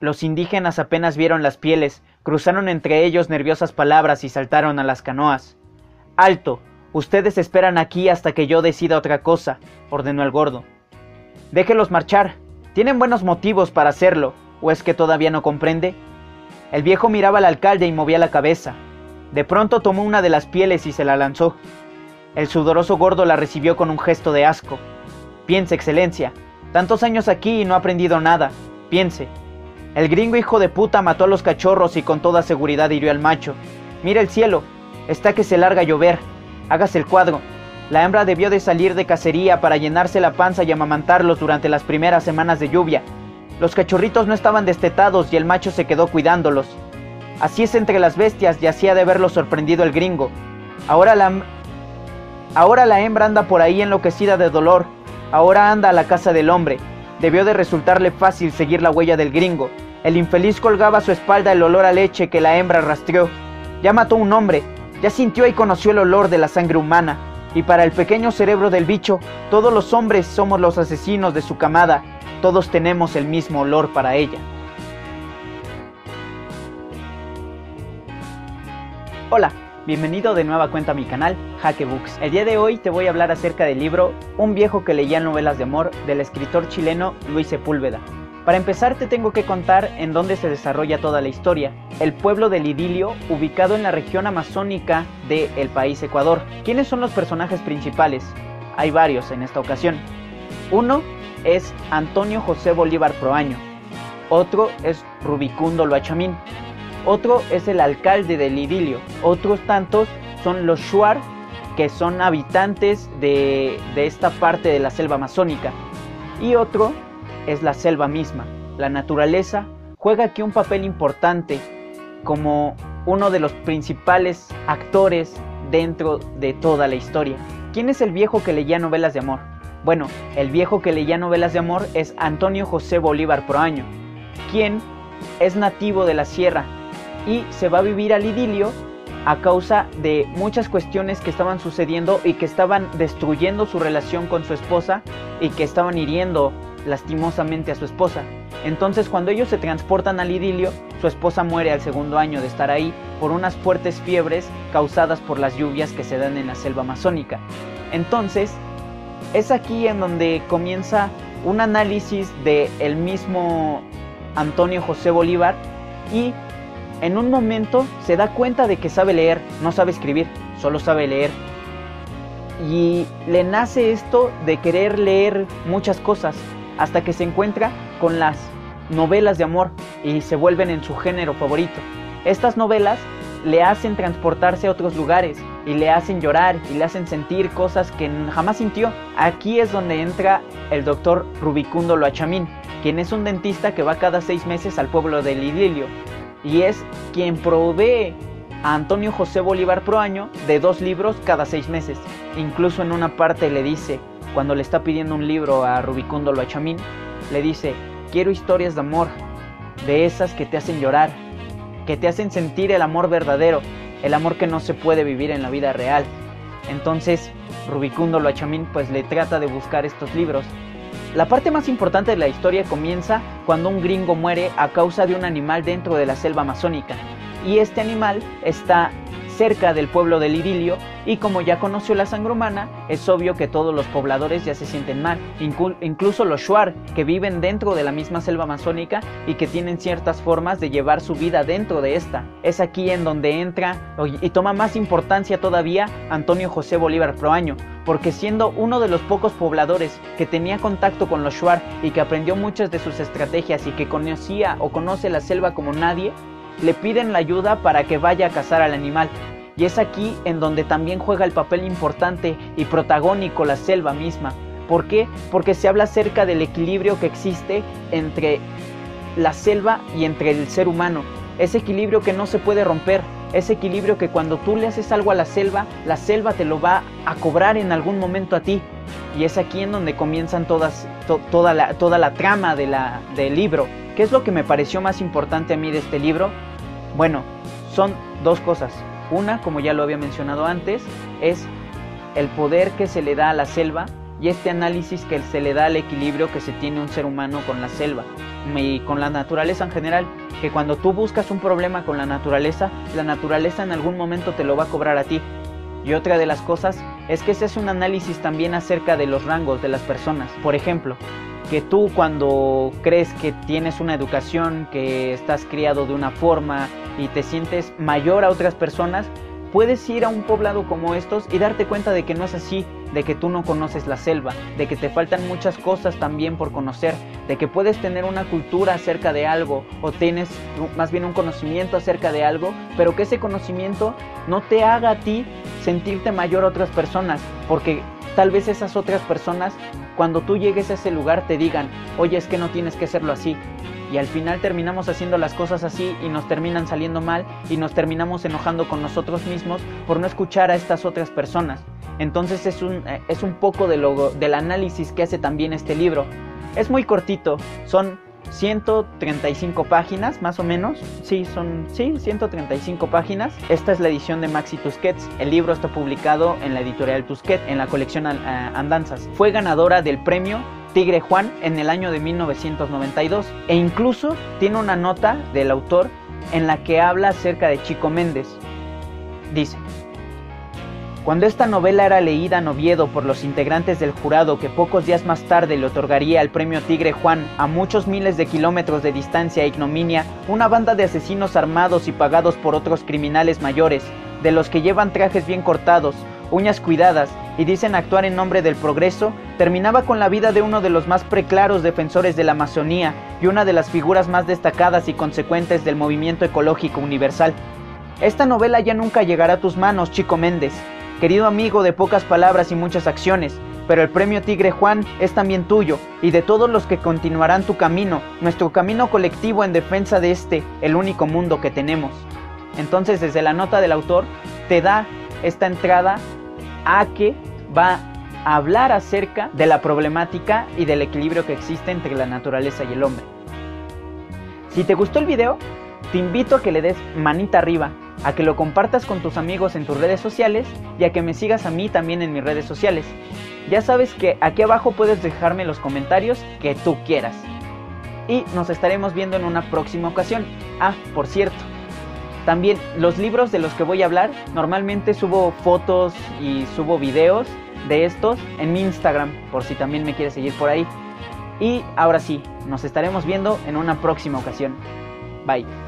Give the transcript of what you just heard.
Los indígenas apenas vieron las pieles, cruzaron entre ellos nerviosas palabras y saltaron a las canoas. Alto, ustedes esperan aquí hasta que yo decida otra cosa, ordenó el gordo. Déjelos marchar. Tienen buenos motivos para hacerlo, ¿o es que todavía no comprende? El viejo miraba al alcalde y movía la cabeza. De pronto tomó una de las pieles y se la lanzó. El sudoroso gordo la recibió con un gesto de asco. Piense, excelencia, tantos años aquí y no ha aprendido nada. Piense. El gringo hijo de puta mató a los cachorros y con toda seguridad hirió al macho. Mira el cielo, está que se larga a llover. Hágase el cuadro. La hembra debió de salir de cacería para llenarse la panza y amamantarlos durante las primeras semanas de lluvia. Los cachorritos no estaban destetados y el macho se quedó cuidándolos. Así es entre las bestias y así ha de verlo sorprendido el gringo. Ahora la, ahora la hembra anda por ahí enloquecida de dolor. Ahora anda a la casa del hombre. Debió de resultarle fácil seguir la huella del gringo. El infeliz colgaba a su espalda el olor a leche que la hembra rastreó. Ya mató un hombre, ya sintió y conoció el olor de la sangre humana. Y para el pequeño cerebro del bicho, todos los hombres somos los asesinos de su camada. Todos tenemos el mismo olor para ella. Hola, bienvenido de nueva cuenta a mi canal Jaque Books. El día de hoy te voy a hablar acerca del libro Un viejo que leía novelas de amor del escritor chileno Luis Sepúlveda. Para empezar te tengo que contar en dónde se desarrolla toda la historia, el pueblo del Idilio ubicado en la región amazónica del país Ecuador. ¿Quiénes son los personajes principales? Hay varios en esta ocasión. Uno es Antonio José Bolívar Proaño, otro es Rubicundo Loachamín, otro es el alcalde del idilio, otros tantos son los Shuar, que son habitantes de, de esta parte de la selva amazónica, y otro es la selva misma. La naturaleza juega aquí un papel importante como uno de los principales actores dentro de toda la historia. ¿Quién es el viejo que leía novelas de amor? Bueno, el viejo que leía novelas de amor es Antonio José Bolívar Proaño, quien es nativo de la sierra y se va a vivir al idilio a causa de muchas cuestiones que estaban sucediendo y que estaban destruyendo su relación con su esposa y que estaban hiriendo lastimosamente a su esposa. Entonces cuando ellos se transportan al idilio, su esposa muere al segundo año de estar ahí por unas fuertes fiebres causadas por las lluvias que se dan en la selva amazónica. Entonces, es aquí en donde comienza un análisis de el mismo Antonio José Bolívar y en un momento se da cuenta de que sabe leer, no sabe escribir, solo sabe leer. Y le nace esto de querer leer muchas cosas hasta que se encuentra con las novelas de amor y se vuelven en su género favorito. Estas novelas le hacen transportarse a otros lugares y le hacen llorar y le hacen sentir cosas que jamás sintió. Aquí es donde entra el doctor Rubicundo Loachamín, quien es un dentista que va cada seis meses al pueblo de Lidilio y es quien provee a Antonio José Bolívar Proaño de dos libros cada seis meses. Incluso en una parte le dice, cuando le está pidiendo un libro a Rubicundo Loachamín, le dice, quiero historias de amor, de esas que te hacen llorar, que te hacen sentir el amor verdadero, el amor que no se puede vivir en la vida real. Entonces, Rubicundo Loachamín pues le trata de buscar estos libros la parte más importante de la historia comienza cuando un gringo muere a causa de un animal dentro de la selva amazónica. Y este animal está cerca del pueblo del Idilio y como ya conoció la sangre humana, es obvio que todos los pobladores ya se sienten mal, incluso los Shuar, que viven dentro de la misma selva amazónica y que tienen ciertas formas de llevar su vida dentro de esta. Es aquí en donde entra y toma más importancia todavía Antonio José Bolívar Proaño, porque siendo uno de los pocos pobladores que tenía contacto con los Shuar y que aprendió muchas de sus estrategias y que conocía o conoce la selva como nadie, le piden la ayuda para que vaya a cazar al animal. Y es aquí en donde también juega el papel importante y protagónico la selva misma. ¿Por qué? Porque se habla acerca del equilibrio que existe entre la selva y entre el ser humano. Ese equilibrio que no se puede romper. Ese equilibrio que cuando tú le haces algo a la selva, la selva te lo va a cobrar en algún momento a ti. Y es aquí en donde comienzan toda, la, trama del libro. ¿Qué es lo que me pareció más importante a mí de este libro? Bueno, son dos cosas. Una, como ya lo había mencionado antes, es el poder que se le da a la selva y este análisis que se le da al equilibrio que se tiene un ser humano con la selva. y con la naturaleza en general, que cuando tú buscas un problema con la naturaleza, la naturaleza en algún momento te lo va a cobrar a ti. Y otra de las cosas es que ese es un análisis también acerca de los rangos de las personas. Por ejemplo, que tú cuando crees que tienes una educación, que estás criado de una forma y te sientes mayor a otras personas, puedes ir a un poblado como estos y darte cuenta de que no es así, de que tú no conoces la selva, de que te faltan muchas cosas también por conocer, de que puedes tener una cultura acerca de algo o tienes más bien un conocimiento acerca de algo, pero que ese conocimiento no te haga a ti sentirte mayor a otras personas, porque tal vez esas otras personas cuando tú llegues a ese lugar te digan, oye es que no tienes que hacerlo así, y al final terminamos haciendo las cosas así y nos terminan saliendo mal y nos terminamos enojando con nosotros mismos por no escuchar a estas otras personas. Entonces es un, eh, es un poco de lo, del análisis que hace también este libro. Es muy cortito, son 135 páginas más o menos. Sí, son sí, 135 páginas. Esta es la edición de Maxi Tusquets. El libro está publicado en la editorial Tusquets en la colección eh, Andanzas. Fue ganadora del premio Tigre Juan en el año de 1992 e incluso tiene una nota del autor en la que habla acerca de Chico Méndez. Dice, cuando esta novela era leída en Oviedo por los integrantes del jurado que pocos días más tarde le otorgaría el premio Tigre Juan a muchos miles de kilómetros de distancia e ignominia, una banda de asesinos armados y pagados por otros criminales mayores, de los que llevan trajes bien cortados, uñas cuidadas y dicen actuar en nombre del progreso, terminaba con la vida de uno de los más preclaros defensores de la Amazonía y una de las figuras más destacadas y consecuentes del movimiento ecológico universal. Esta novela ya nunca llegará a tus manos, Chico Méndez, querido amigo de pocas palabras y muchas acciones, pero el premio Tigre Juan es también tuyo y de todos los que continuarán tu camino, nuestro camino colectivo en defensa de este, el único mundo que tenemos. Entonces, desde la nota del autor, te da esta entrada a que va a hablar acerca de la problemática y del equilibrio que existe entre la naturaleza y el hombre. Si te gustó el video, te invito a que le des manita arriba, a que lo compartas con tus amigos en tus redes sociales y a que me sigas a mí también en mis redes sociales. Ya sabes que aquí abajo puedes dejarme los comentarios que tú quieras. Y nos estaremos viendo en una próxima ocasión. Ah, por cierto, también los libros de los que voy a hablar, normalmente subo fotos y subo videos de estos en mi Instagram, por si también me quieres seguir por ahí. Y ahora sí, nos estaremos viendo en una próxima ocasión. Bye.